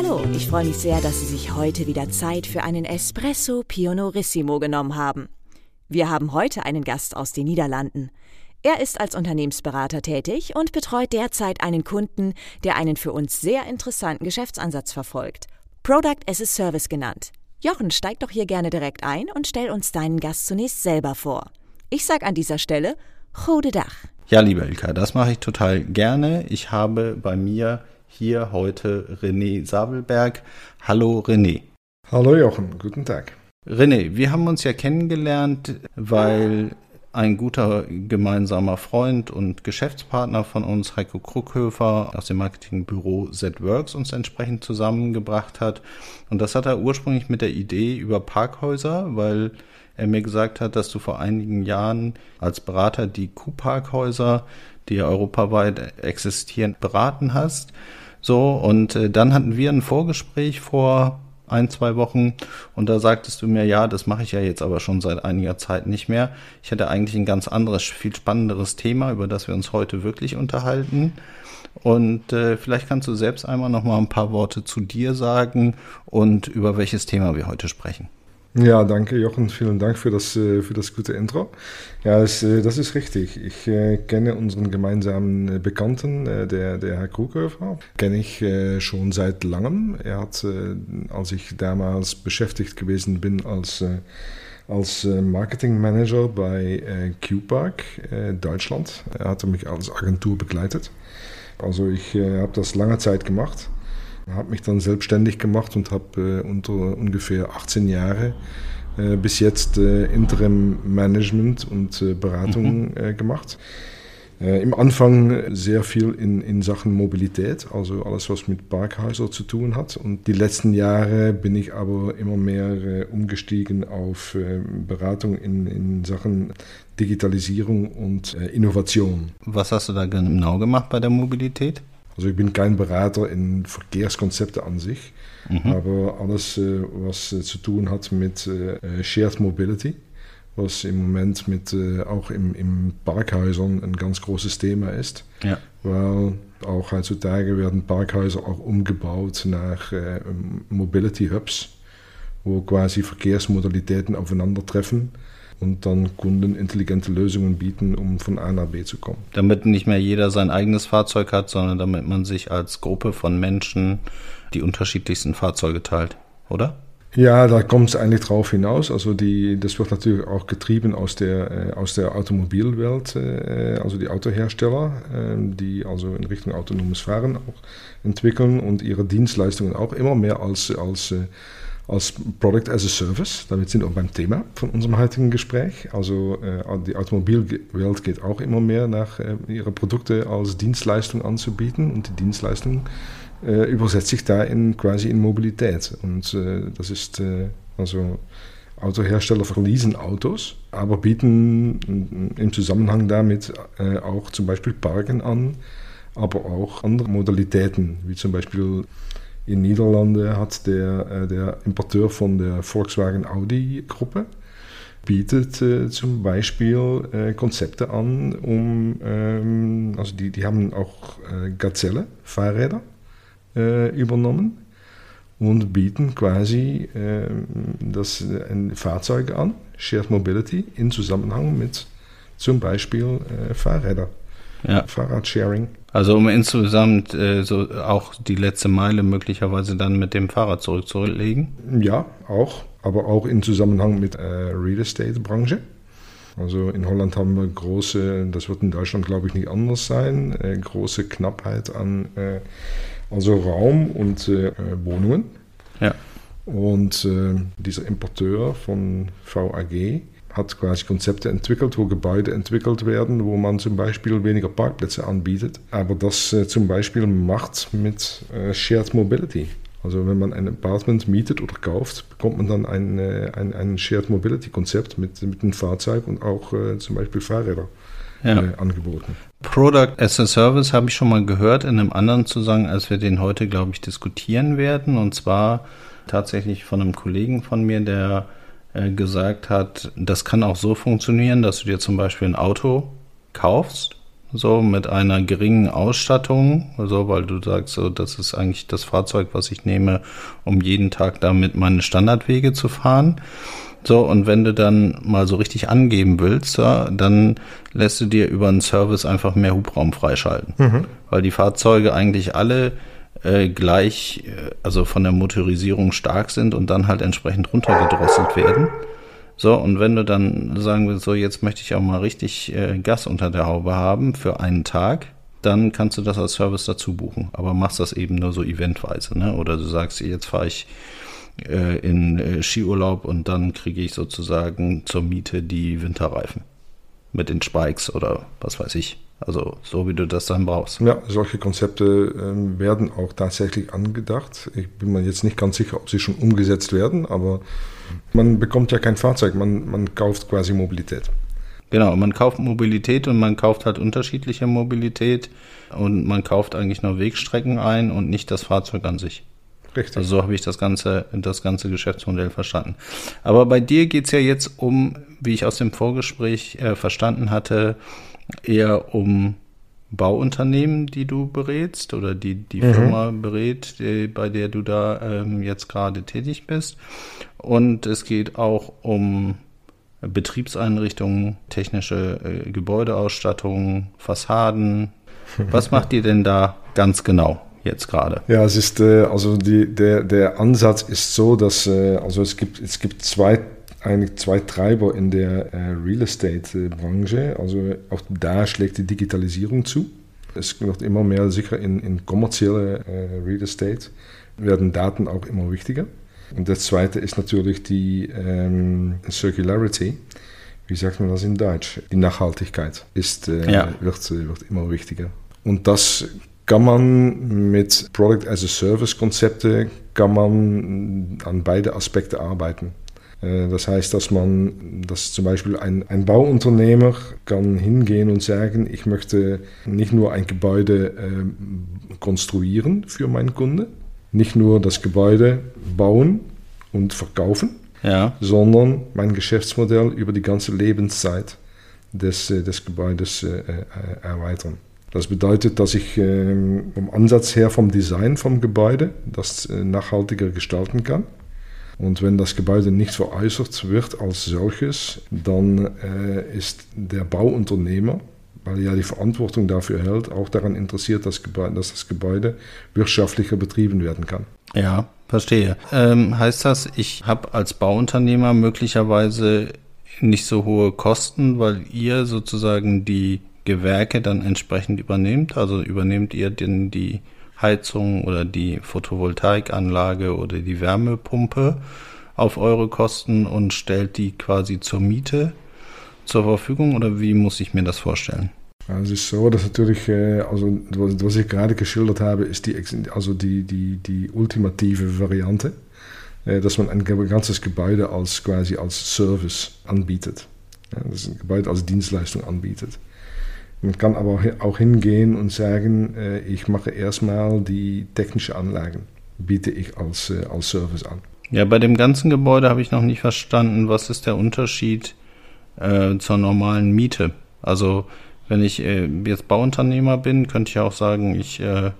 Hallo, ich freue mich sehr, dass Sie sich heute wieder Zeit für einen Espresso Pionorissimo genommen haben. Wir haben heute einen Gast aus den Niederlanden. Er ist als Unternehmensberater tätig und betreut derzeit einen Kunden, der einen für uns sehr interessanten Geschäftsansatz verfolgt. Product as a Service genannt. Jochen, steig doch hier gerne direkt ein und stell uns deinen Gast zunächst selber vor. Ich sag an dieser Stelle, Gode Dach. Ja, lieber Ilka, das mache ich total gerne. Ich habe bei mir hier heute René Sabelberg. Hallo René. Hallo Jochen, guten Tag. René, wir haben uns ja kennengelernt, weil ein guter gemeinsamer Freund und Geschäftspartner von uns, Heiko Kruckhöfer aus dem Marketingbüro Z-Works, uns entsprechend zusammengebracht hat. Und das hat er ursprünglich mit der Idee über Parkhäuser, weil er mir gesagt hat, dass du vor einigen Jahren als Berater die Q-Parkhäuser, die ja europaweit existieren, beraten hast. So, und äh, dann hatten wir ein Vorgespräch vor ein, zwei Wochen und da sagtest du mir, ja, das mache ich ja jetzt aber schon seit einiger Zeit nicht mehr. Ich hätte eigentlich ein ganz anderes, viel spannenderes Thema, über das wir uns heute wirklich unterhalten. Und äh, vielleicht kannst du selbst einmal noch mal ein paar Worte zu dir sagen und über welches Thema wir heute sprechen. Ja, danke Jochen, vielen Dank für das, äh, für das gute Intro. Ja, das, äh, das ist richtig. Ich äh, kenne unseren gemeinsamen Bekannten, der, der Herr Krughöfer, kenne ich schon seit langem. Er hat, als ich damals beschäftigt gewesen bin als, als Marketingmanager bei QPark Deutschland, er hatte mich als Agentur begleitet. Also ich habe das lange Zeit gemacht habe mich dann selbstständig gemacht und habe äh, unter ungefähr 18 Jahre äh, bis jetzt äh, Interim Management und äh, Beratung mhm. gemacht. Äh, Im Anfang sehr viel in, in Sachen Mobilität, also alles, was mit Parkhäusern zu tun hat. Und die letzten Jahre bin ich aber immer mehr äh, umgestiegen auf Beratung in, in Sachen Digitalisierung und Innovation. Was hast du da genau gemacht bei der Mobilität? Also ich bin kein Berater in Verkehrskonzepte an sich, mhm. aber alles, äh, was äh, zu tun hat mit äh, Shared Mobility, was im Moment mit auch im, im Parkhäusern ein ganz großes Thema ist. Ja. Weil auch heutzutage werden Parkhäuser auch umgebaut nach Mobility Hubs, wo quasi Verkehrsmodalitäten aufeinandertreffen und dann Kunden intelligente Lösungen bieten, um von A nach B zu kommen. Damit nicht mehr jeder sein eigenes Fahrzeug hat, sondern damit man sich als Gruppe von Menschen die unterschiedlichsten Fahrzeuge teilt, oder? Ja, da kommt es eigentlich drauf hinaus. Also die, das wird natürlich auch getrieben aus der, äh, aus der Automobilwelt, äh, also die Autohersteller, äh, die also in Richtung autonomes Fahren auch entwickeln und ihre Dienstleistungen auch immer mehr als, als äh, als Product as a Service. Damit sind wir auch beim Thema von unserem heutigen Gespräch. Also äh, die Automobilwelt geht auch immer mehr nach äh, ihre Produkte als Dienstleistung anzubieten und die Dienstleistung äh, übersetzt sich da in quasi in Mobilität. Und äh, das ist äh, also Autohersteller verleasen Autos, aber bieten im Zusammenhang damit äh, auch zum Beispiel Parken an, aber auch andere Modalitäten, wie zum Beispiel in Niederlande hat der, äh, der Importeur von der Volkswagen Audi Gruppe bietet äh, zum Beispiel äh, Konzepte an, um, ähm, also die, die haben auch äh, Gazelle, Fahrräder, äh, übernommen und bieten quasi ähm, das, ein Fahrzeug an, Shared Mobility, in Zusammenhang mit zum Beispiel äh, Fahrräder, ja. Fahrradsharing. Also um insgesamt äh, so auch die letzte Meile möglicherweise dann mit dem Fahrrad zurückzulegen? Ja, auch, aber auch in Zusammenhang mit äh, Real Estate Branche. Also in Holland haben wir große, das wird in Deutschland glaube ich nicht anders sein, äh, große Knappheit an äh, also Raum und äh, Wohnungen. Ja. Und äh, dieser Importeur von VAG hat quasi Konzepte entwickelt, wo Gebäude entwickelt werden, wo man zum Beispiel weniger Parkplätze anbietet, aber das äh, zum Beispiel macht mit äh, Shared Mobility. Also wenn man ein Apartment mietet oder kauft, bekommt man dann ein, äh, ein, ein Shared Mobility Konzept mit, mit einem Fahrzeug und auch äh, zum Beispiel Fahrräder ja. äh, angeboten. Product as a Service habe ich schon mal gehört in einem anderen Zusammenhang, als wir den heute, glaube ich, diskutieren werden. Und zwar tatsächlich von einem Kollegen von mir, der äh, gesagt hat, das kann auch so funktionieren, dass du dir zum Beispiel ein Auto kaufst so mit einer geringen Ausstattung, so weil du sagst, so das ist eigentlich das Fahrzeug, was ich nehme, um jeden Tag damit meine Standardwege zu fahren. So, und wenn du dann mal so richtig angeben willst, ja, dann lässt du dir über einen Service einfach mehr Hubraum freischalten. Mhm. Weil die Fahrzeuge eigentlich alle äh, gleich, äh, also von der Motorisierung stark sind und dann halt entsprechend runtergedrosselt werden. So, und wenn du dann sagen willst, so jetzt möchte ich auch mal richtig äh, Gas unter der Haube haben für einen Tag, dann kannst du das als Service dazu buchen. Aber machst das eben nur so eventweise, ne? Oder du sagst, jetzt fahre ich äh, in äh, Skiurlaub und dann kriege ich sozusagen zur Miete die Winterreifen mit den Spikes oder was weiß ich. Also so wie du das dann brauchst. Ja, solche Konzepte äh, werden auch tatsächlich angedacht. Ich bin mir jetzt nicht ganz sicher, ob sie schon umgesetzt werden, aber man bekommt ja kein Fahrzeug, man, man kauft quasi Mobilität. Genau, man kauft Mobilität und man kauft halt unterschiedliche Mobilität und man kauft eigentlich nur Wegstrecken ein und nicht das Fahrzeug an sich. Richtig. Also so habe ich das ganze, das ganze Geschäftsmodell verstanden. Aber bei dir geht es ja jetzt um, wie ich aus dem Vorgespräch äh, verstanden hatte, eher um Bauunternehmen, die du berätst oder die die mhm. Firma berät, die, bei der du da ähm, jetzt gerade tätig bist. Und es geht auch um Betriebseinrichtungen, technische äh, Gebäudeausstattung, Fassaden. Was macht ihr denn da ganz genau? Jetzt gerade. Ja, es ist äh, also die, der, der Ansatz ist so, dass äh, also es gibt es gibt zwei eigentlich zwei Treiber in der äh, Real Estate-Branche. Also auch da schlägt die Digitalisierung zu. Es wird immer mehr sicher in, in kommerzielle äh, Real Estate werden Daten auch immer wichtiger. Und das zweite ist natürlich die ähm, Circularity. Wie sagt man das in Deutsch? Die Nachhaltigkeit ist, äh, ja. wird, wird immer wichtiger. Und das kann man mit Product as a Service Konzepte kann man an beide Aspekte arbeiten. Äh, das heißt, dass man, dass zum Beispiel ein, ein Bauunternehmer kann hingehen und sagen, ich möchte nicht nur ein Gebäude äh, konstruieren für meinen Kunde, nicht nur das Gebäude bauen und verkaufen, ja. sondern mein Geschäftsmodell über die ganze Lebenszeit des, äh, des Gebäudes äh, äh, erweitern. Das bedeutet, dass ich äh, vom Ansatz her, vom Design vom Gebäude, das nachhaltiger gestalten kann und wenn das Gebäude nicht veräußert wird als solches, dann äh, ist der Bauunternehmer, weil er ja die Verantwortung dafür hält, auch daran interessiert, dass, dass das Gebäude wirtschaftlicher betrieben werden kann. Ja, verstehe. Ähm, heißt das, ich habe als Bauunternehmer möglicherweise nicht so hohe Kosten, weil ihr sozusagen die Gewerke dann entsprechend übernehmt? Also übernehmt ihr denn die Heizung oder die Photovoltaikanlage oder die Wärmepumpe auf eure Kosten und stellt die quasi zur Miete zur Verfügung oder wie muss ich mir das vorstellen? Also es ist so, dass natürlich, äh, also was ich gerade geschildert habe, ist die, also die, die, die ultimative Variante, äh, dass man ein ganzes Gebäude als quasi als Service anbietet. Das ist ein Gebäude als Dienstleistung anbietet. Man kann aber auch hingehen und sagen, äh, ich mache erstmal die technische Anlagen, biete ich als, äh, als Service an. Ja, bei dem ganzen Gebäude habe ich noch nicht verstanden, was ist der Unterschied äh, zur normalen Miete. Also wenn ich äh, jetzt Bauunternehmer bin, könnte ich auch sagen, ich äh,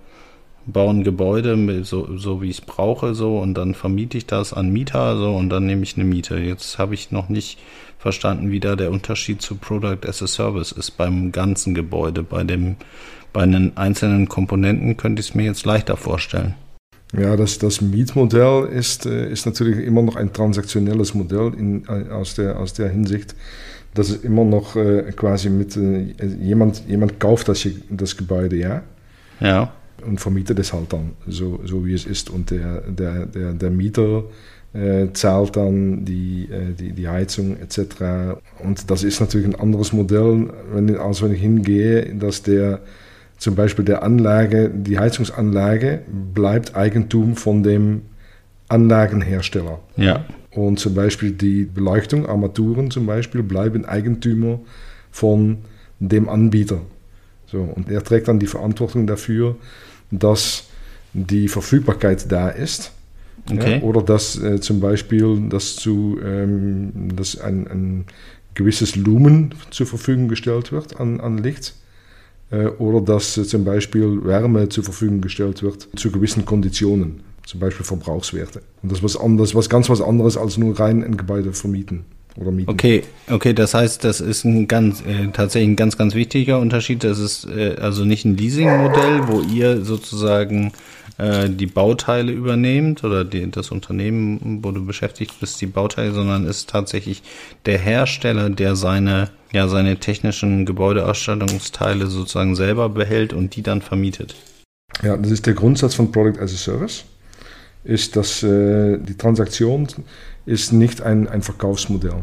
baue ein Gebäude so, so wie ich es brauche, so und dann vermiete ich das an Mieter, so und dann nehme ich eine Miete. Jetzt habe ich noch nicht verstanden, wie da der Unterschied zu Product as a Service ist beim ganzen Gebäude. Bei dem, bei den einzelnen Komponenten könnte ich es mir jetzt leichter vorstellen. Ja, das, das Mietmodell ist, äh, ist natürlich immer noch ein transaktionelles Modell in, äh, aus, der, aus der Hinsicht, dass es immer noch äh, quasi mit jemand, jemand kauft das, das Gebäude, ja. Ja. Und vermietet es halt dann, so, so wie es ist. Und der, der, der, der Mieter äh, zahlt dann die, äh, die, die Heizung etc. Und das ist natürlich ein anderes Modell, wenn, als wenn ich hingehe, dass der Zum Beispiel der Anlage, die Heizungsanlage bleibt Eigentum von dem Anlagenhersteller. Ja. Und zum Beispiel die Beleuchtung, Armaturen zum Beispiel, bleiben Eigentümer von dem Anbieter. So, und er trägt dann die Verantwortung dafür, dass die Verfügbarkeit da ist. Okay. Ja, oder dass äh, zum Beispiel dass zu, ähm, dass ein, ein gewisses Lumen zur Verfügung gestellt wird an, an Licht. Äh, oder dass äh, zum Beispiel Wärme zur Verfügung gestellt wird zu gewissen Konditionen, zum Beispiel Verbrauchswerte. Und das ist was anderes, was ganz was anderes als nur rein ein Gebäude vermieten oder mieten. Okay, okay, das heißt, das ist ein ganz äh, tatsächlich ein ganz ganz wichtiger Unterschied. Das ist äh, also nicht ein Leasingmodell, wo ihr sozusagen äh, die Bauteile übernehmt oder die, das Unternehmen, wo du beschäftigt bist, die Bauteile, sondern ist tatsächlich der Hersteller, der seine ja seine technischen Gebäudeausstattungsteile sozusagen selber behält und die dann vermietet. Ja, das ist der Grundsatz von Product as a Service. Ist, dass äh, die Transaktion ist nicht ein, ein Verkaufsmodell.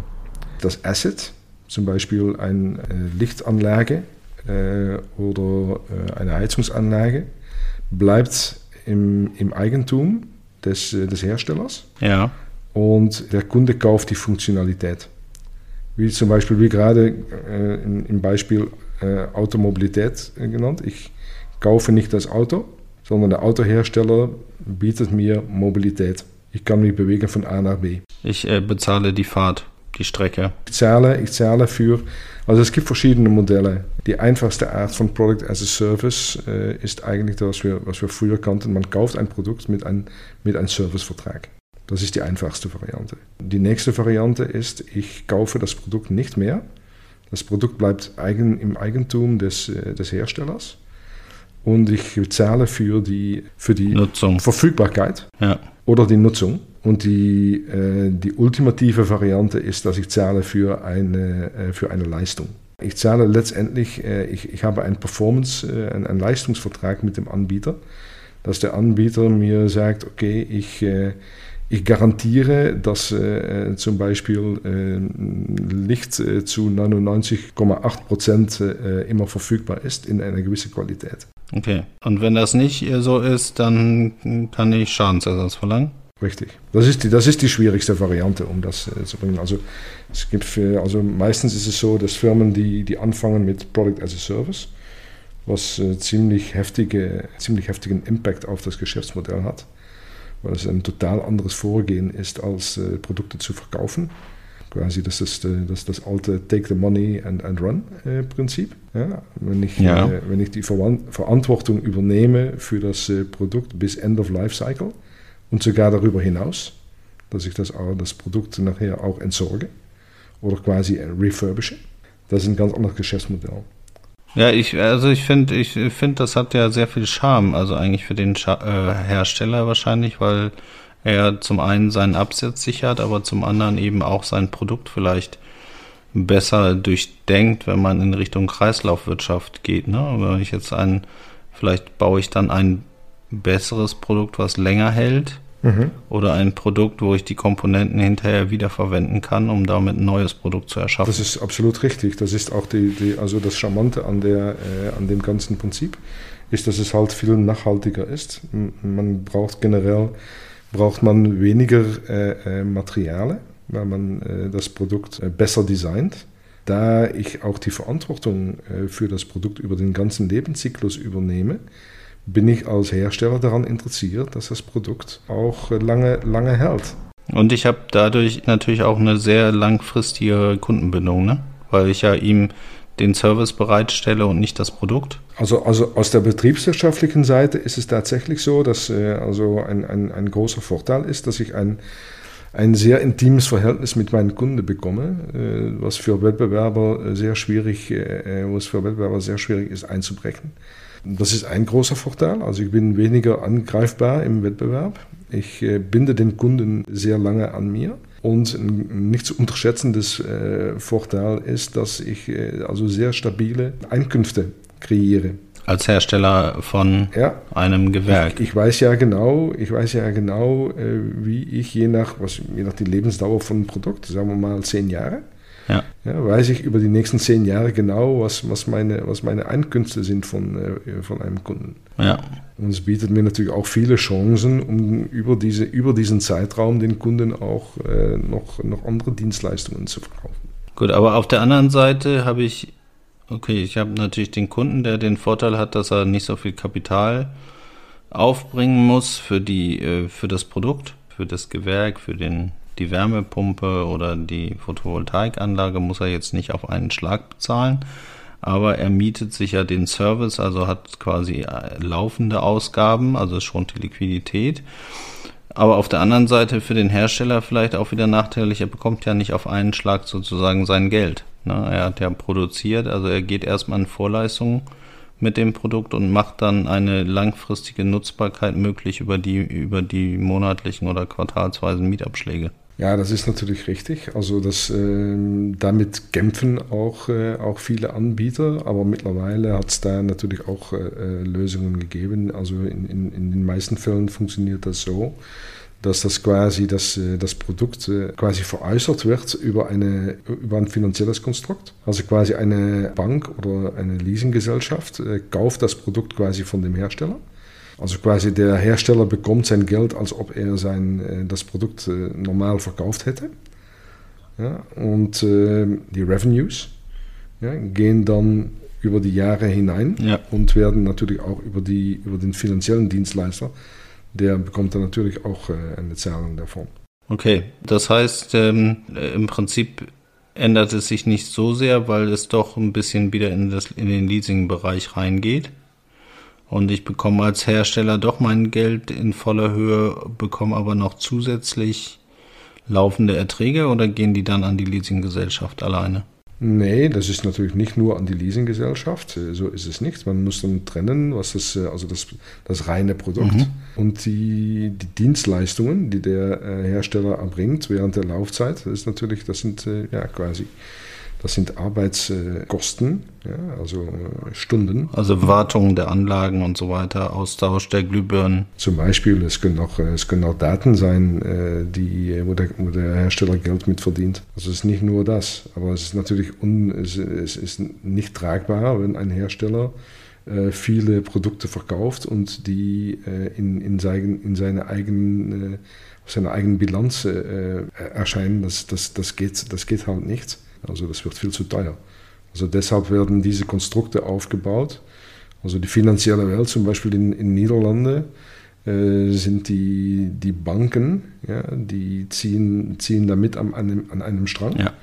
Das Asset, zum Beispiel eine äh, Lichtanlage äh, oder äh, eine Heizungsanlage, bleibt im, im Eigentum des, des Herstellers. Ja. Und der Kunde kauft die Funktionalität. Wie zum Beispiel, wie gerade im, Beispiel Automobilität genannt. Ich kaufe nicht das Auto, sondern der Autohersteller bietet mir Mobilität. Ich kann mich bewegen von A nach B. Ich äh, bezahle die Fahrt, die Strecke. Ich zahle, ich zahle für, also es gibt verschiedene Modelle. Die einfachste Art von Product as a Service äh, ist eigentlich das, was wir, was wir früher kannten. Man kauft ein Produkt mit, ein, mit einem Servicevertrag. Das ist die einfachste Variante. Die nächste Variante ist, ich kaufe das Produkt nicht mehr. Das Produkt bleibt eigen, im Eigentum des, äh, des Herstellers und ich zahle für die, für die Nutzung. Verfügbarkeit Ja. oder die Nutzung. Und die, äh, die ultimative Variante ist, dass ich zahle für eine, äh, für eine Leistung. Ich zahle letztendlich, äh, ich, ich habe einen Performance, äh, einen, einen Leistungsvertrag mit dem Anbieter, dass der Anbieter mir sagt, okay, ich, äh, ich garantiere, dass äh, zum Beispiel Licht zu 99,8 Prozent immer verfügbar ist in einer gewissen Qualität. Okay. Und wenn das nicht so ist, dann kann ich Schadensersatz verlangen? Richtig. Das ist die, das ist die schwierigste Variante, um das äh, zu bringen. Also es gibt für, also meistens ist es so, dass Firmen, die, die anfangen mit Product as a Service, was äh, ziemlich heftige, ziemlich heftigen Impact auf das Geschäftsmodell hat, weil es ein total anderes Vorgehen ist, als äh, Produkte zu verkaufen. Quasi, das ist äh, das, das alte Take the Money and, and Run äh, Prinzip. Ja, wenn, ich, Ja. äh, wenn ich die Verantwortung übernehme für das Produkt bis End of Life Cycle und sogar darüber hinaus, dass ich das, das Produkt nachher auch entsorge oder quasi refurbische, das ist ein ganz anderes Geschäftsmodell. Ja, ich, also ich finde, ich finde, das hat ja sehr viel Charme, also eigentlich für den Scha äh, Hersteller wahrscheinlich, weil er zum einen seinen Absatz sichert, aber zum anderen eben auch sein Produkt vielleicht besser durchdenkt, wenn man in Richtung Kreislaufwirtschaft geht. Ne? Wenn ich jetzt ein, vielleicht baue ich dann ein besseres Produkt, was länger hält, oder ein Produkt, wo ich die Komponenten hinterher wiederverwenden kann, um damit ein neues Produkt zu erschaffen. Das ist absolut richtig. Das ist auch die, die, also das Charmante an, der, äh, an dem ganzen Prinzip, ist, dass es halt viel nachhaltiger ist. Man braucht generell braucht man weniger äh, äh, Materialien, weil man äh, das Produkt äh, besser designt. Da ich auch die Verantwortung äh, für das Produkt über den ganzen Lebenszyklus übernehme, bin ich als Hersteller daran interessiert, dass das Produkt auch äh, lange, lange hält. Und ich habe dadurch natürlich auch eine sehr langfristige Kundenbindung, ne? Weil ich ja ihm den Service bereitstelle und nicht das Produkt. Also, also aus der betriebswirtschaftlichen Seite ist es tatsächlich so, dass äh, also ein, ein, ein großer Vorteil ist, dass ich ein, ein sehr intimes Verhältnis mit meinen Kunden bekomme, äh, was für Wettbewerber äh, sehr schwierig, äh, was für Wettbewerber sehr schwierig ist einzubrechen. Das ist ein großer Vorteil. Also ich bin weniger angreifbar im Wettbewerb. Ich äh, binde den Kunden sehr lange an mir. Und ein nicht zu unterschätzendes äh, Vorteil ist, dass ich äh, also sehr stabile Einkünfte kreiere. Als Hersteller von Ja, einem Gewerk. ich weiß ja genau, ich weiß ja genau, wie ich je nach, was, je nach die Lebensdauer von einem Produkt, sagen wir mal zehn Jahre, ja. Ja, weiß ich über die nächsten zehn Jahre genau, was, was, meine, was meine Einkünfte sind von, äh, von einem Kunden. Ja. Und es bietet mir natürlich auch viele Chancen, um über, diese, über diesen Zeitraum den Kunden auch äh, noch, noch andere Dienstleistungen zu verkaufen. Gut, aber auf der anderen Seite habe ich, okay, ich habe natürlich den Kunden, der den Vorteil hat, dass er nicht so viel Kapital aufbringen muss für die, äh, für das Produkt, für das Gewerk, für den die Wärmepumpe oder die Photovoltaikanlage muss er jetzt nicht auf einen Schlag bezahlen, aber er mietet sich ja den Service, also hat quasi äh, laufende Ausgaben, also schont die Liquidität. Aber auf der anderen Seite für den Hersteller vielleicht auch wieder nachteilig, er bekommt ja nicht auf einen Schlag sozusagen sein Geld. Ne? Er hat ja produziert, also er geht erstmal in Vorleistungen mit dem Produkt und macht dann eine langfristige Nutzbarkeit möglich über die, über die monatlichen oder quartalsweisen Mietabschläge. Ja, das ist natürlich richtig. Also das, äh, damit kämpfen auch, äh, auch viele Anbieter, aber mittlerweile hat es da natürlich auch äh, äh, Lösungen gegeben. Also in, in, in den meisten Fällen funktioniert das so, dass das quasi das, äh, das Produkt äh, quasi veräußert wird über, eine, über ein finanzielles Konstrukt. Also quasi eine Bank oder eine Leasinggesellschaft kauft das Produkt quasi von dem Hersteller also quasi der Hersteller bekommt sein Geld, als ob er sein, äh, das Produkt äh, normal verkauft hätte. Ja, und äh, die Revenues ja, gehen dann über die Jahre hinein ja. und werden natürlich auch über, die, über den finanziellen Dienstleister, der bekommt dann natürlich auch eine Zahlung davon. Okay, das heißt, ähm, im Prinzip ändert es sich nicht so sehr, weil es doch ein bisschen wieder in, das, in den Leasing-Bereich reingeht. Und ich bekomme als Hersteller doch mein Geld in voller Höhe, bekomme aber noch zusätzlich laufende Erträge oder gehen die dann an die Leasinggesellschaft alleine? Nee, das ist natürlich nicht nur an die Leasinggesellschaft, so ist es nicht. Man muss dann trennen, was das, also das, das reine Produkt mhm. und die, die Dienstleistungen, die der äh, Hersteller erbringt während der Laufzeit. Das ist natürlich, das sind äh, ja quasi das sind Arbeitskosten, ja, also äh, Stunden. Also Wartung der Anlagen und so weiter, Austausch der Glühbirnen. Zum Beispiel, es können auch, äh, es können auch Daten sein, äh, die, wo, der, wo der Hersteller Geld mit verdient. Also es ist nicht nur das, aber es ist natürlich un, es, es ist nicht tragbar, wenn ein Hersteller viele Produkte verkauft und die in, in, sein, in seine eigenen seiner eigenen Bilanz erscheinen, das, das, das, geht, das geht halt nicht. Also das wird viel zu teuer. Also deshalb werden diese Konstrukte aufgebaut. Also die finanzielle Welt, zum Beispiel in, in Niederlande, äh, sind die, die Banken, ja, die ziehen, ziehen damit an einem, an einem Strang. Ja.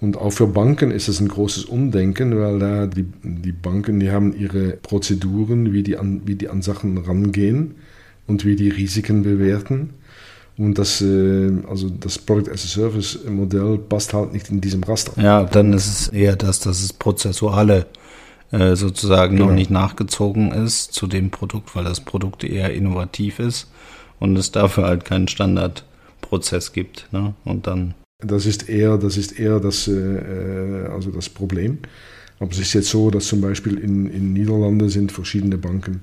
Und auch für Banken ist es ein großes Umdenken, weil da die, die Banken, die haben ihre Prozeduren, wie die, an, wie die an Sachen rangehen und wie die Risiken bewerten. Und das, äh, also das Product as a Service Modell passt halt nicht in diesem Raster. Ja, dann ist es eher das, dass es prozessuale äh, sozusagen genau. noch nicht nachgezogen ist zu dem Produkt, weil das Produkt eher innovativ ist und es dafür halt keinen Standardprozess gibt. Ne? Und dann. Das ist eher, das ist eher das, äh, also das Problem. Aber es ist jetzt so, dass zum Beispiel in, in Niederlande sind verschiedene Banken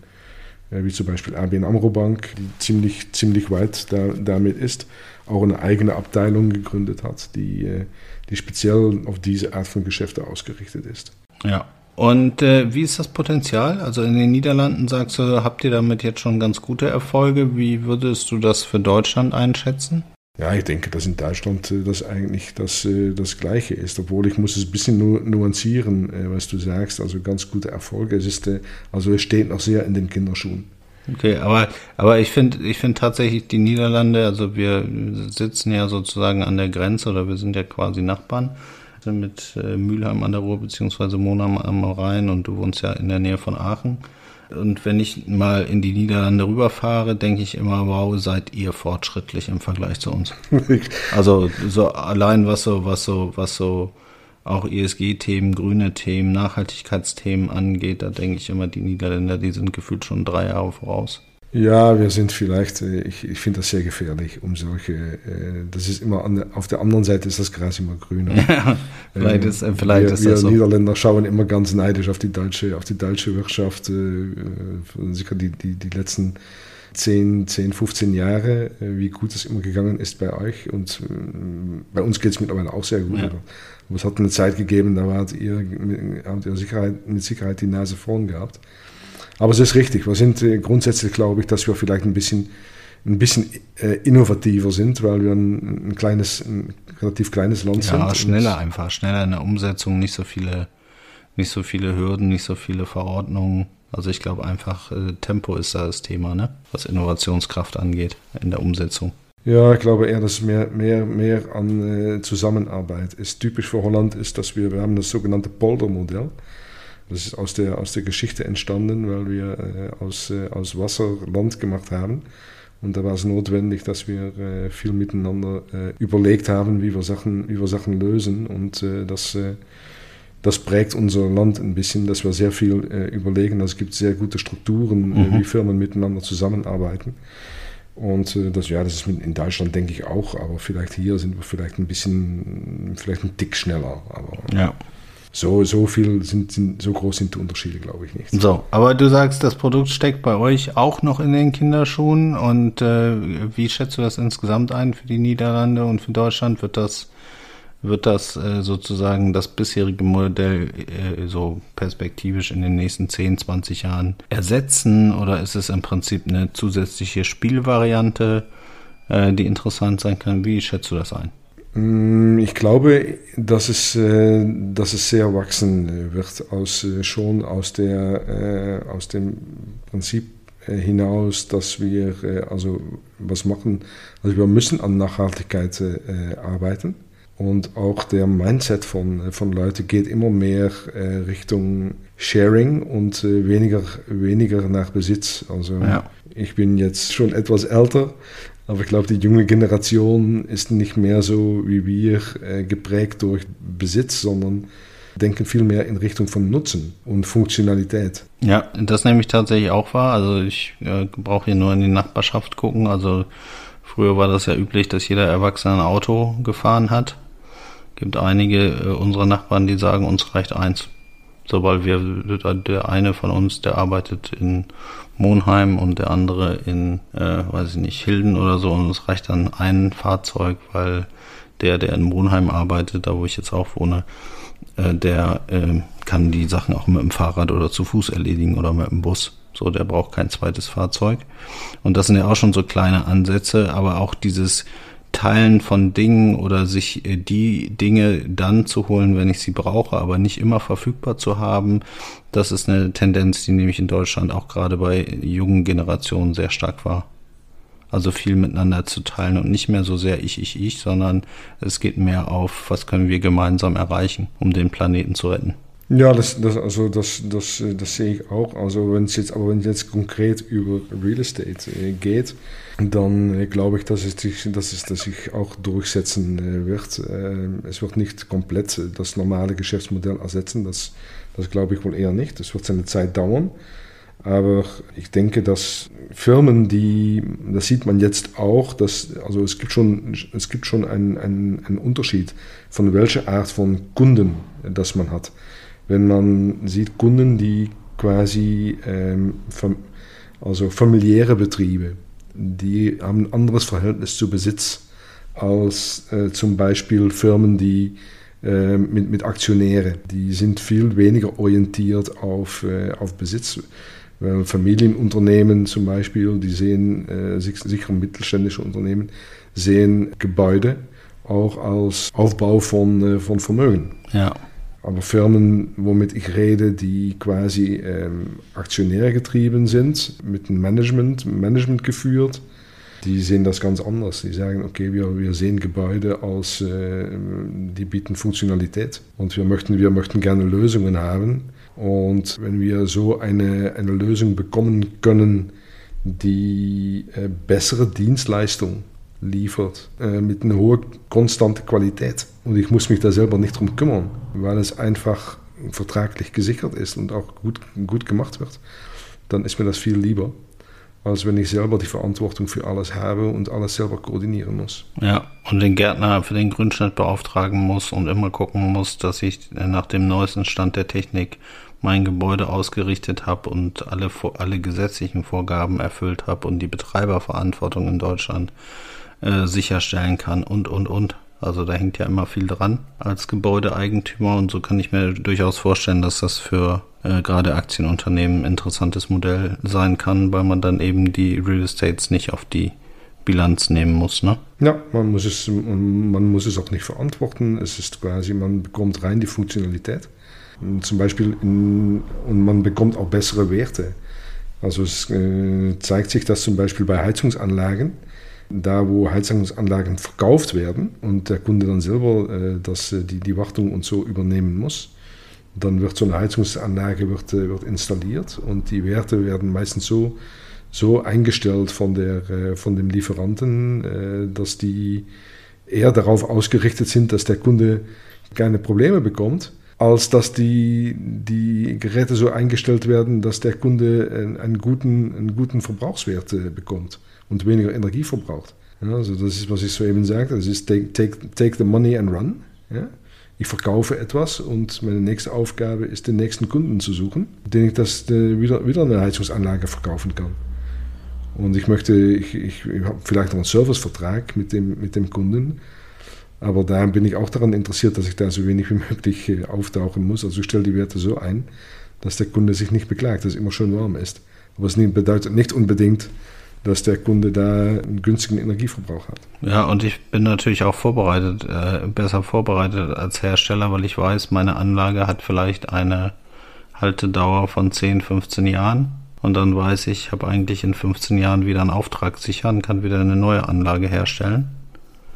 wie zum Beispiel ABN Amro Bank, die ziemlich, ziemlich weit da, damit ist, auch eine eigene Abteilung gegründet hat, die, äh, die speziell auf diese Art von Geschäfte ausgerichtet ist. Ja. Und äh, wie ist das Potenzial? Also in den Niederlanden sagst du, habt ihr damit jetzt schon ganz gute Erfolge. Wie würdest du das für Deutschland einschätzen? Ja, ich denke, dass in Deutschland äh, das eigentlich das, äh, das Gleiche ist, obwohl ich muss es ein bisschen nu nuancieren, äh, was du sagst, also ganz gute Erfolge. Es ist, also es steht noch sehr in den Kinderschuhen. Okay, aber, aber ich finde ich finde tatsächlich die Niederlande, also wir sitzen ja sozusagen an der Grenze oder wir sind ja quasi Nachbarn mit Mülheim an der Ruhr beziehungsweise Monheim am Rhein und du wohnst ja in der Nähe von Aachen. Und wenn ich mal in die Niederlande rüberfahre, denke ich immer, wow, seid ihr fortschrittlich im Vergleich zu uns. also so allein was so, was so, was so auch ESG-Themen, grüne Themen, Nachhaltigkeitsthemen angeht, da denke ich immer, die Niederländer, die sind gefühlt schon drei Jahre voraus. Ja, wir sind vielleicht, äh, ich, ich finde das sehr gefährlich, um solche, äh, das ist immer, an, auf der anderen Seite ist das Gras immer grüner. Ja, vielleicht ist, äh, vielleicht wir, ist das wir so. Niederländer schauen immer ganz neidisch auf die deutsche, auf die deutsche Wirtschaft, sicher die, die, die letzten 10, 10, 15 Jahre, äh, wie gut es immer gegangen ist bei euch. Und äh, bei uns geht es mittlerweile auch sehr gut. Ja. Aber es hat eine Zeit gegeben, da wart ihr, habt ihr Sicherheit, mit Sicherheit die Nase vorn gehabt. Aber es ist richtig. Wir sind äh, grundsätzlich, glaube ich, dass wir vielleicht ein bisschen, ein bisschen äh, innovativer sind, weil wir ein, ein kleines, ein relativ kleines Land ja, sind. Ja, schneller einfach, schneller in der Umsetzung, nicht so viele, nicht so viele Hürden, nicht so viele Verordnungen. Also ich glaube einfach, äh, Tempo ist da das Thema, ne? was Innovationskraft angeht in der Umsetzung. Ja, ich glaube eher, dass mehr, mehr, mehr an äh, Zusammenarbeit ist. Typisch für Holland ist, dass wir, wir haben das sogenannte Poldermodell. Das ist aus der, aus der Geschichte entstanden, weil wir äh, aus, äh, aus Wasser Land gemacht haben. Und da war es notwendig, dass wir äh, viel miteinander äh, überlegt haben, wie wir Sachen, wie wir Sachen lösen. Und äh, das, äh, das prägt unser Land ein bisschen, dass wir sehr viel überlegen. Also es gibt sehr gute Strukturen, mhm. wie Firmen miteinander zusammenarbeiten. Und das, ja, das ist in Deutschland, denke ich, auch, aber vielleicht hier sind wir vielleicht ein bisschen, vielleicht ein Tick schneller. Aber ja. So, so viel sind, sind, so groß sind die Unterschiede, glaube ich, nicht. So, aber du sagst, das Produkt steckt bei euch auch noch in den Kinderschuhen und äh, wie schätzt du das insgesamt ein für die Niederlande und für Deutschland? Wird das wird das äh, sozusagen das bisherige Modell äh, so perspektivisch in den nächsten 10, 20 Jahren ersetzen oder ist es im Prinzip eine zusätzliche Spielvariante, äh, die interessant sein kann? Wie schätzt du das ein? Mm, ich glaube, dass es, äh, dass es sehr wachsen wird, aus, äh, schon aus, der, äh, aus dem Prinzip hinaus, dass wir also was machen. Also wir müssen an Nachhaltigkeit arbeiten. Und auch der Mindset von, von Leuten geht immer mehr Richtung Sharing und weniger, weniger nach Besitz. Also ja. ich bin jetzt schon etwas älter, aber ich glaube, die junge Generation ist nicht mehr so wie wir äh, geprägt durch Besitz, sondern denken viel mehr in Richtung von Nutzen und Funktionalität. Ja, das nehme ich tatsächlich auch wahr. Also ich äh, brauche hier nur in die Nachbarschaft gucken. Also früher war das ja üblich, dass jeder Erwachsene ein Auto gefahren hat gibt einige äh, unserer Nachbarn, die sagen, uns reicht eins. So, weil wir, der eine von uns, der arbeitet in Monheim und der andere in, äh, weiß ich nicht, Hilden oder so und es reicht dann ein Fahrzeug, weil der, der in Monheim arbeitet, da wo ich jetzt auch wohne, äh, der äh, kann die Sachen auch mit dem Fahrrad oder zu Fuß erledigen oder mit dem Bus. So, der braucht kein zweites Fahrzeug. Und das sind ja auch schon so kleine Ansätze, aber auch dieses Teilen von Dingen oder sich äh, die Dinge dann zu holen, wenn ich sie brauche, aber nicht immer verfügbar zu haben, das ist eine Tendenz, die nämlich in Deutschland auch gerade bei jungen Generationen sehr stark war. Also viel miteinander zu teilen und nicht mehr so sehr ich, ich, ich, sondern es geht mehr auf, was können wir gemeinsam erreichen, um den Planeten zu retten. Ja, das, das, also das, das, das sehe ich auch. Also wenn es jetzt, aber wenn es jetzt konkret über Real Estate äh, geht, dann äh, glaube ich, dass es, sich, dass es dass sich auch durchsetzen äh, wird. es wird nicht komplett das normale Geschäftsmodell ersetzen. Das, das glaube ich wohl eher nicht. Das wird seine Zeit dauern. Aber ich denke, dass Firmen, die, das sieht man jetzt auch, dass, also es gibt schon, es gibt schon einen, einen, einen Unterschied von welcher Art von Kunden das man hat wenn man sieht Kunden, die quasi ähm, also familiäre Betriebe, die haben ein anderes Verhältnis zu Besitz als äh, zum Beispiel Firmen, die äh, mit, mit Aktionäre, die sind viel weniger orientiert auf, äh, auf Besitz. Familienunternehmen zum Beispiel, die sehen, äh, sicher mittelständische Unternehmen, sehen Gebäude auch als Aufbau von, äh, von Vermögen. Ja. Aber Firmen, womit ich rede, die quasi ähm, aktionärgetrieben sind, mit einem Management, Management geführt, die sehen das ganz anders. Die sagen, okay, wir, wir sehen Gebäude als, äh, die bieten Funktionalität und wir möchten, wir möchten gerne Lösungen haben. Und wenn wir so eine, eine Lösung bekommen können, die äh, bessere Dienstleistung liefert, äh, mit einer hohen konstante Qualität. Und ich muss mich da selber nicht drum kümmern, weil es einfach vertraglich gesichert ist und auch gut, gut gemacht wird. Dann ist mir das viel lieber. als wenn ich selber die Verantwortung für alles habe und alles selber koordinieren muss. Ja, und den Gärtner für den Grünschnitt beauftragen muss und immer gucken muss, dass ich nach dem neuesten Stand der Technik mein Gebäude ausgerichtet habe und alle, alle gesetzlichen Vorgaben erfüllt habe und die Betreiberverantwortung in Deutschland äh, sicherstellen kann und, und, und. Also da hängt ja immer viel dran als Gebäudeeigentümer und so kann ich mir durchaus vorstellen, dass das für äh, gerade Aktienunternehmen ein interessantes Modell sein kann, weil man dann eben die Real Estates nicht auf die Bilanz nehmen muss, ne? Ja, man muss es, man muss es auch nicht verantworten. Es ist quasi, man bekommt rein die Funktionalität. Zum Beispiel in, und man bekommt auch bessere Werte. Also es äh, zeigt sich, dass zum Beispiel bei Heizungsanlagen, da wo Heizungsanlagen verkauft werden und der Kunde dann selber äh, das, äh, die, die Wartung und so übernehmen muss, dann wird so eine Heizungsanlage wird, äh, wird installiert und die Werte werden meistens so, so eingestellt von, der, äh, von dem Lieferanten, äh, dass die eher darauf ausgerichtet sind, dass der Kunde keine Probleme bekommt als dass die, die Geräte so eingestellt werden, dass der Kunde einen guten, einen guten Verbrauchswert äh, bekommt und weniger Energie verbraucht. Ja, also das ist, was ich soeben sagte, das ist take, take, take the money and run. Ja? Ich verkaufe etwas und meine nächste Aufgabe ist, den nächsten Kunden zu suchen, den ich das äh, wieder, wieder eine Heizungsanlage verkaufen kann. Und ich möchte, ich, ich, ich habe vielleicht noch einen Servicevertrag mit dem, mit dem Kunden, aber da bin ich auch daran interessiert, dass ich da so wenig wie möglich äh, auftauchen muss. Also ich stelle die Werte so ein, dass der Kunde sich nicht beklagt, dass es immer schön warm ist. Aber es bedeutet nicht unbedingt, dass der Kunde da einen günstigen Energieverbrauch hat. Ja, und ich bin natürlich auch vorbereitet, äh, besser vorbereitet als Hersteller, weil ich weiß, meine Anlage hat vielleicht eine Haltedauer von 10, 15 Jahren. Und dann weiß ich, ich habe eigentlich in 15 Jahren wieder einen Auftrag sichern, kann wieder eine neue Anlage herstellen.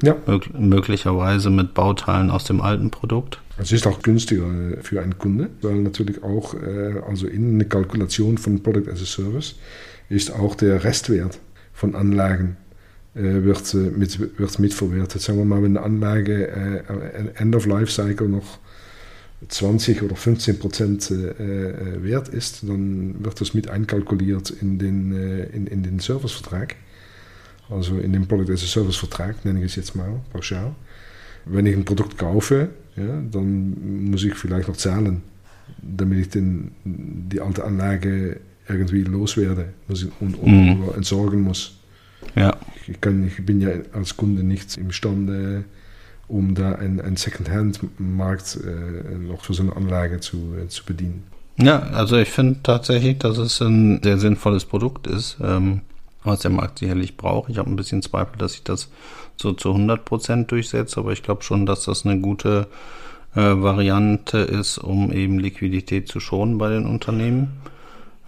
Ja. Mög möglicherweise mit Bauteilen aus dem alten Produkt. Es ist auch günstiger äh, für einen Kunde, weil natürlich auch, äh, also in eine Kalkulation von Product as a Service, ist auch der Restwert von Anlagen äh, wird, mit, wird mitverwertet. Sagen wir mal, wenn eine Anlage End of Life Cycle noch 20 oder 15 Prozent wert ist, dann wird das mit einkalkuliert in den, in, in den Servicevertrag also in dem Product as a Service Vertrag, nenne ich es jetzt mal pauschal. Wenn ich ein Produkt kaufe, ja, dann muss ich vielleicht noch zahlen, damit ich den, die alte Anlage irgendwie loswerde und, und mhm. entsorgen muss. Ja. Ich, kann, ich bin ja als Kunde nicht imstande, um da einen, Second-Hand-Markt äh, noch für so eine Anlage zu, äh, zu bedienen. Ja, also ich finde tatsächlich, dass es ein sehr sinnvolles Produkt ist. Ähm was der Markt sicherlich braucht. Ich habe ein bisschen Zweifel, dass sich das so zu 100 Prozent durchsetzt, aber ich glaube schon, dass das eine gute äh, Variante ist, um eben Liquidität zu schonen bei den Unternehmen.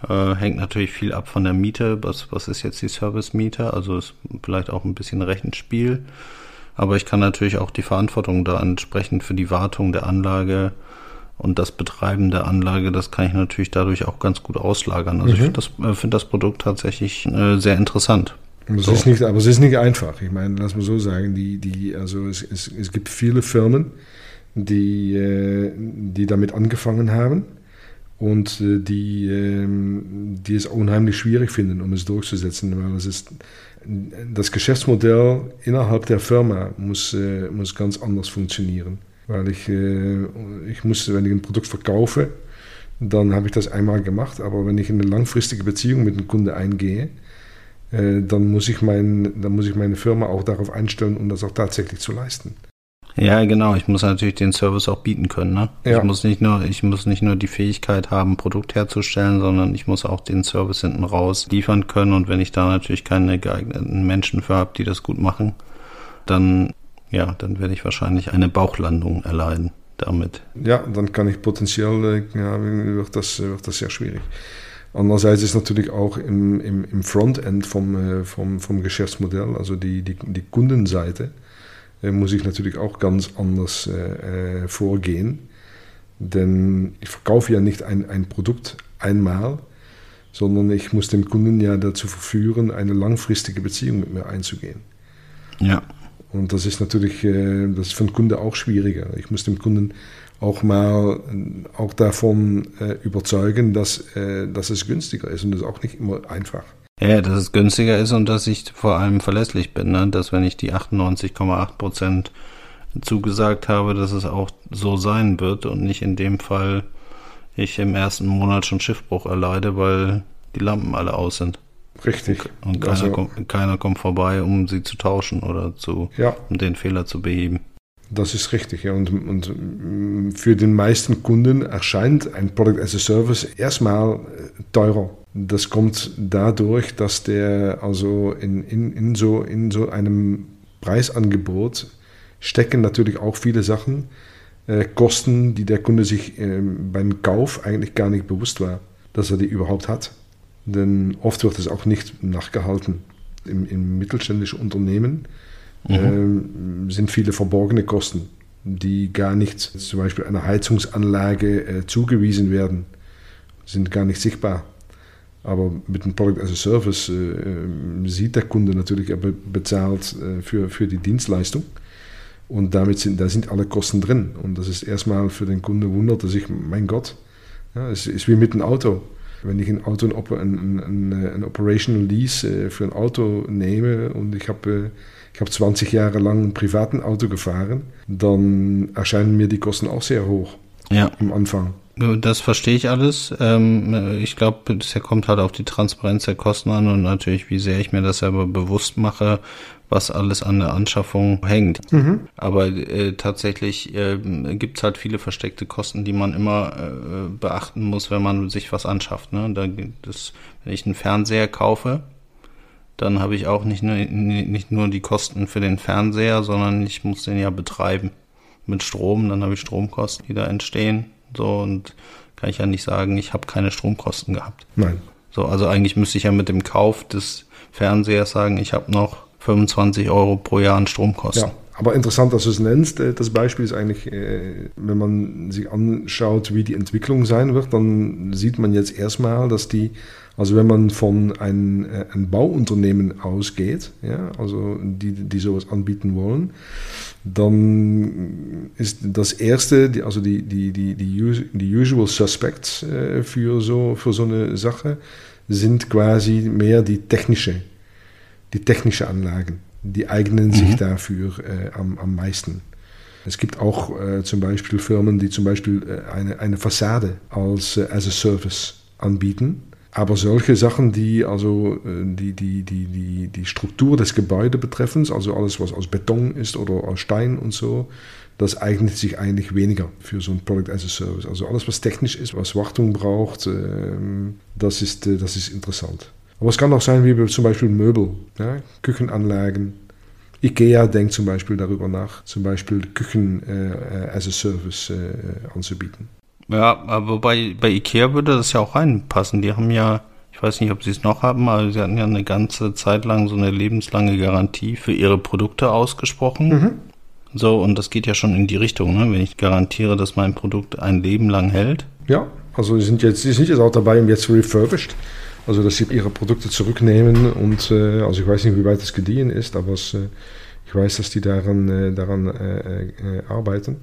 Äh, hängt natürlich viel ab von der Miete. Was, was ist jetzt die Service-Miete? Also ist vielleicht auch ein bisschen Rechenspiel. Aber ich kann natürlich auch die Verantwortung da entsprechend für die Wartung der Anlage und das Betreiben der Anlage, das kann ich natürlich dadurch auch ganz gut auslagern. Also mhm. ich finde das, äh, find das Produkt tatsächlich äh, sehr interessant. Es so. ist nicht, aber es ist nicht einfach. Ich meine, lass mal so sagen, die, die, also es, es, es gibt viele Firmen, die, äh, die damit angefangen haben und äh, die, ähm, die es unheimlich schwierig finden, um es durchzusetzen, weil es ist das Geschäftsmodell innerhalb der Firma muss, äh, muss ganz anders funktionieren. Weil ich, äh, ich muss, wenn ich ein Produkt verkaufe, dann habe ich das einmal gemacht. Aber wenn ich eine langfristige Beziehung mit einem Kunde eingehe, äh, dann, muss ich mein, dann muss ich meine Firma auch darauf einstellen, um das auch tatsächlich zu leisten. Ja, genau. Ich muss natürlich den Service auch bieten können. Ne? Ja. Ich, muss nicht nur, ich muss nicht nur die Fähigkeit haben, ein Produkt herzustellen, sondern ich muss auch den Service hinten raus liefern können. Und wenn ich da natürlich keine geeigneten Menschen für habe, die das gut machen, dann ja, dann werde ich wahrscheinlich eine Bauchlandung erleiden damit. Ja, dann kann ich potenziell, äh, ja, wird, das, wird das sehr schwierig. Andererseits ist natürlich auch im, im, im Frontend vom, äh, vom, vom Geschäftsmodell, also die, die, die Kundenseite, äh, muss ich natürlich auch ganz anders äh, vorgehen. Denn ich verkaufe ja nicht ein, ein Produkt einmal, sondern ich muss den Kunden ja dazu verführen, eine langfristige Beziehung mit mir einzugehen. Ja. Und das ist natürlich, äh, das ist für den Kunde auch schwieriger. Ich muss dem Kunden auch mal auch davon äh, überzeugen, dass, äh, dass es günstiger ist und das ist auch nicht immer einfach. Ja, dass es günstiger ist und dass ich vor allem verlässlich bin, ne? dass wenn ich die 98,8 Prozent zugesagt habe, dass es auch so sein wird und nicht in dem Fall ich im ersten Monat schon Schiffbruch erleide, weil die Lampen alle aus sind. Richtig. Und keiner, also, kommt, keiner kommt vorbei, um sie zu tauschen oder zu, ja. um den Fehler zu beheben. Das ist richtig. Ja. Und, und mm, für den meisten Kunden erscheint ein Product as a Service erstmal äh, teurer. Das kommt dadurch, dass der also in, in, in, so, in so einem Preisangebot stecken natürlich auch viele Sachen, äh, Kosten, die der Kunde sich äh, beim Kauf eigentlich gar nicht bewusst war, dass er die überhaupt hat. Denn oft wird es auch nicht nachgehalten. Im, im mittelständischen Unternehmen mhm. äh, sind viele verborgene Kosten, die gar nicht zum Beispiel einer Heizungsanlage äh, zugewiesen werden, sind gar nicht sichtbar. Aber mit dem Product as a Service äh, äh sieht der Kunde natürlich, er bezahlt äh, für, für die Dienstleistung. Und damit sind, da sind alle Kosten drin. Und das ist erstmal für den Kunde wundert er sich, mein Gott, ja, es ist wie mit einem Auto. Wenn ich ein Auto, ein, ein, ein Operational Lease äh, für ein Auto nehme und ich habe ich habe 20 Jahre lang ein privaten Auto gefahren, dann erscheinen mir die Kosten auch sehr hoch ja. am Anfang. Das verstehe ich alles. Ähm, ich glaube, es kommt halt auf die Transparenz der Kosten an und natürlich, wie sehr ich mir das selber bewusst mache, was alles an der Anschaffung hängt. Mhm. Aber äh, tatsächlich äh, gibt es halt viele versteckte Kosten, die man immer äh, beachten muss, wenn man sich was anschafft. Ne? Da, das, wenn ich einen Fernseher kaufe, dann habe ich auch nicht nur, nicht nur die Kosten für den Fernseher, sondern ich muss den ja betreiben mit Strom. Dann habe ich Stromkosten, die da entstehen. So und kann ich ja nicht sagen, ich habe keine Stromkosten gehabt. Nein. So, also eigentlich müsste ich ja mit dem Kauf des Fernsehers sagen, ich habe noch 25 Euro pro Jahr an Stromkosten. Ja, aber interessant, dass du es nennst. Äh, das Beispiel ist eigentlich, äh, wenn man sich anschaut, wie die Entwicklung sein wird, dann sieht man jetzt erstmal, dass die, also wenn man von einem, äh, ein Bauunternehmen ausgeht, ja, also die, die sowas anbieten wollen, dann ist das erste, also die, die, die, die, die usual suspects für so, für so eine Sache, sind quasi mehr die technische die technischen Anlagen, die eignen mhm. sich dafür äh, am, am meisten. Es gibt auch äh, zum Beispiel Firmen, die zum Beispiel äh, eine, eine Fassade als äh, as a Service anbieten. Aber solche Sachen, die also äh, die, die, die, die, die Struktur des Gebäudes betreffen, also alles, was aus Beton ist oder aus Stein und so, das eignet sich eigentlich weniger für so ein Product as a Service. Also alles, was technisch ist, was Wartung braucht, ähm, das, ist, äh, das ist interessant. Aber es kann auch sein, wie zum Beispiel Möbel, ja, Küchenanlagen. IKEA denkt zum Beispiel darüber nach, zum Beispiel Küchen äh, as a Service äh, anzubieten. Ja, aber bei, bei IKEA würde das ja auch reinpassen. Die haben ja, ich weiß nicht, ob sie es noch haben, aber sie hatten ja eine ganze Zeit lang so eine lebenslange Garantie für ihre Produkte ausgesprochen. Mhm. So, und das geht ja schon in die Richtung, ne? wenn ich garantiere, dass mein Produkt ein Leben lang hält. Ja, also sie sind jetzt, sie sind jetzt auch dabei, jetzt refurbished. Also, dass sie ihre Produkte zurücknehmen und, äh, also ich weiß nicht, wie weit es gediehen ist, aber es, äh, ich weiß, dass die daran, äh, daran äh, äh, arbeiten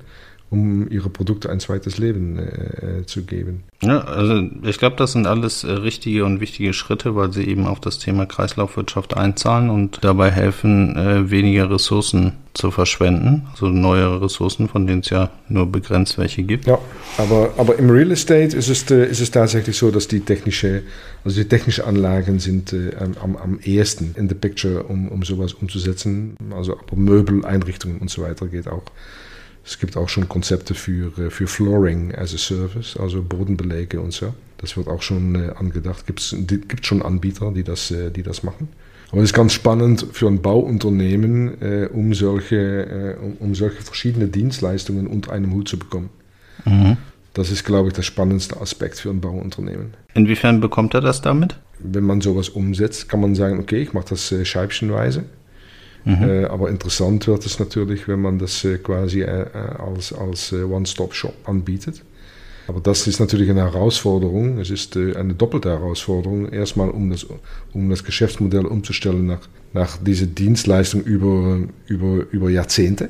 um ihre Produkte ein zweites Leben äh, zu geben. Ja, also ich glaube, das sind alles äh, richtige und wichtige Schritte, weil sie eben auf das Thema Kreislaufwirtschaft einzahlen und dabei helfen, äh, weniger Ressourcen zu verschwenden, also neuere Ressourcen, von denen es ja nur begrenzt welche gibt. Ja, aber, aber im Real Estate ist es, äh, ist es tatsächlich so, dass die technische, also die technische Anlagen sind äh, am, am ehesten in the picture, um, um sowas umzusetzen. Also aber Möbel, Einrichtungen und so weiter geht auch. Es gibt auch schon Konzepte für, äh, für Flooring as a Service, also Bodenbeläge und so. Das wird auch schon äh, angedacht. Es gibt schon Anbieter, die das, äh, die das machen. Aber es ist ganz spannend für ein Bauunternehmen, äh, um, solche, äh, um, um, solche verschiedene Dienstleistungen unter einem Hut zu bekommen. Mhm. Das ist, glaube ich, der spannendste Aspekt für ein Bauunternehmen. Inwiefern bekommt er das damit? Wenn man sowas umsetzt, kann man sagen, okay, ich mache das äh, scheibchenweise. Mhm. Äh, aber interessant wird es natürlich, wenn man das äh, quasi äh, als, als One-Stop-Shop anbietet. Aber das ist natürlich eine Herausforderung. Es ist eine doppelte Herausforderung. Erstmal, um das, um das Geschäftsmodell umzustellen nach, nach dieser Dienstleistung über, über, über Jahrzehnte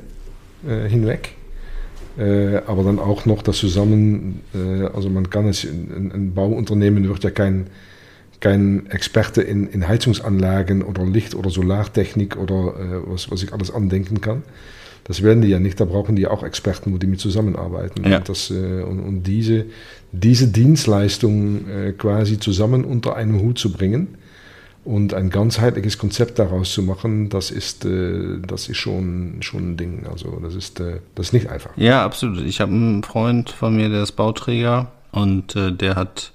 äh, hinweg. Äh, aber dann auch noch das zusammen, äh, also man kann es, ein, ein, Bauunternehmen wird ja kein, kein Experte in, in Heizungsanlagen oder Licht- oder Solartechnik oder äh, was, was ich alles andenken kann. Das werden die ja nicht, da brauchen die auch Experten, wo die mit zusammenarbeiten. Ja. Und, das, äh, und, und, diese, diese Dienstleistung äh, quasi zusammen unter einem Hut zu bringen und ein ganzheitliches Konzept daraus zu machen, das ist, äh, das ist schon, schon ein Ding. Also das ist, äh, das ist nicht einfach. Ja, absolut. Ich habe einen Freund von mir, der ist Bauträger und äh, der hat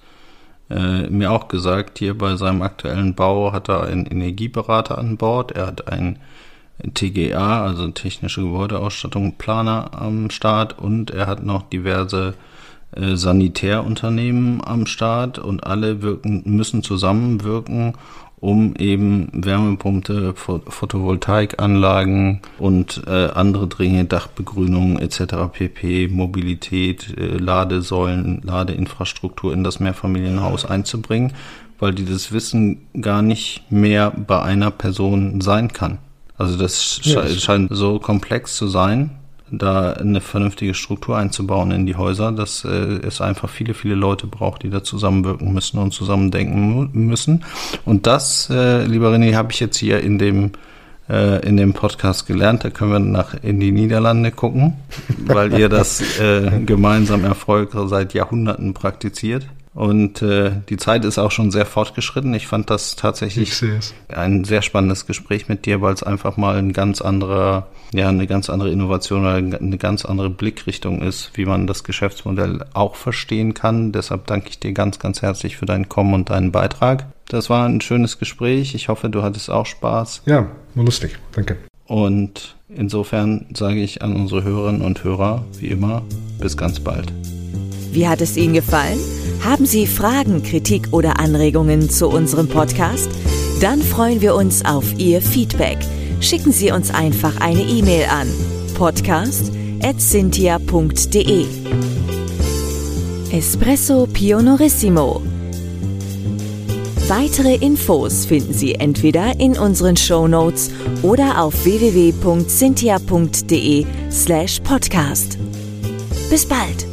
äh, mir auch gesagt, hier bei seinem aktuellen Bau hat er einen Energieberater an Bord, er hat einen TGA, also technische Gebäudeausstattung, Planer am Start. Und er hat noch diverse äh, Sanitärunternehmen am Start. Und alle wirken, müssen zusammenwirken, um eben Wärmepumpe, Photovoltaikanlagen und äh, andere Dinge, Dachbegrünung etc. pp, Mobilität, äh, Ladesäulen, Ladeinfrastruktur in das Mehrfamilienhaus einzubringen, weil dieses Wissen gar nicht mehr bei einer Person sein kann. Also das yes. scheint so komplex zu sein, da eine vernünftige Struktur einzubauen in die Häuser, dass äh, es einfach viele, viele Leute braucht, die da zusammenwirken müssen und zusammendenken müssen. Und das, äh, lieber René, habe ich jetzt hier in dem äh, in dem Podcast gelernt. Da können wir nach in die Niederlande gucken, weil ihr das äh, gemeinsam Erfolg seit Jahrhunderten praktiziert. Und äh, die Zeit ist auch schon sehr fortgeschritten. Ich fand das tatsächlich ein sehr spannendes Gespräch mit dir, weil es einfach mal ein ganz anderer, ja, eine ganz andere Innovation oder eine ganz andere Blickrichtung ist, wie man das Geschäftsmodell auch verstehen kann. Deshalb danke ich dir ganz, ganz herzlich für dein Kommen und deinen Beitrag. Das war ein schönes Gespräch. Ich hoffe, du hattest auch Spaß. Ja, war lustig. Danke. Und insofern sage ich an unsere Hörerinnen und Hörer, wie immer, bis ganz bald. Wie hat es Ihnen gefallen? Haben Sie Fragen, Kritik oder Anregungen zu unserem Podcast? Dann freuen wir uns auf Ihr Feedback. Schicken Sie uns einfach eine E-Mail an podcast.cynthia.de. Espresso Pionorissimo. Weitere Infos finden Sie entweder in unseren Show Notes oder auf www.cynthia.de slash podcast. Bis bald!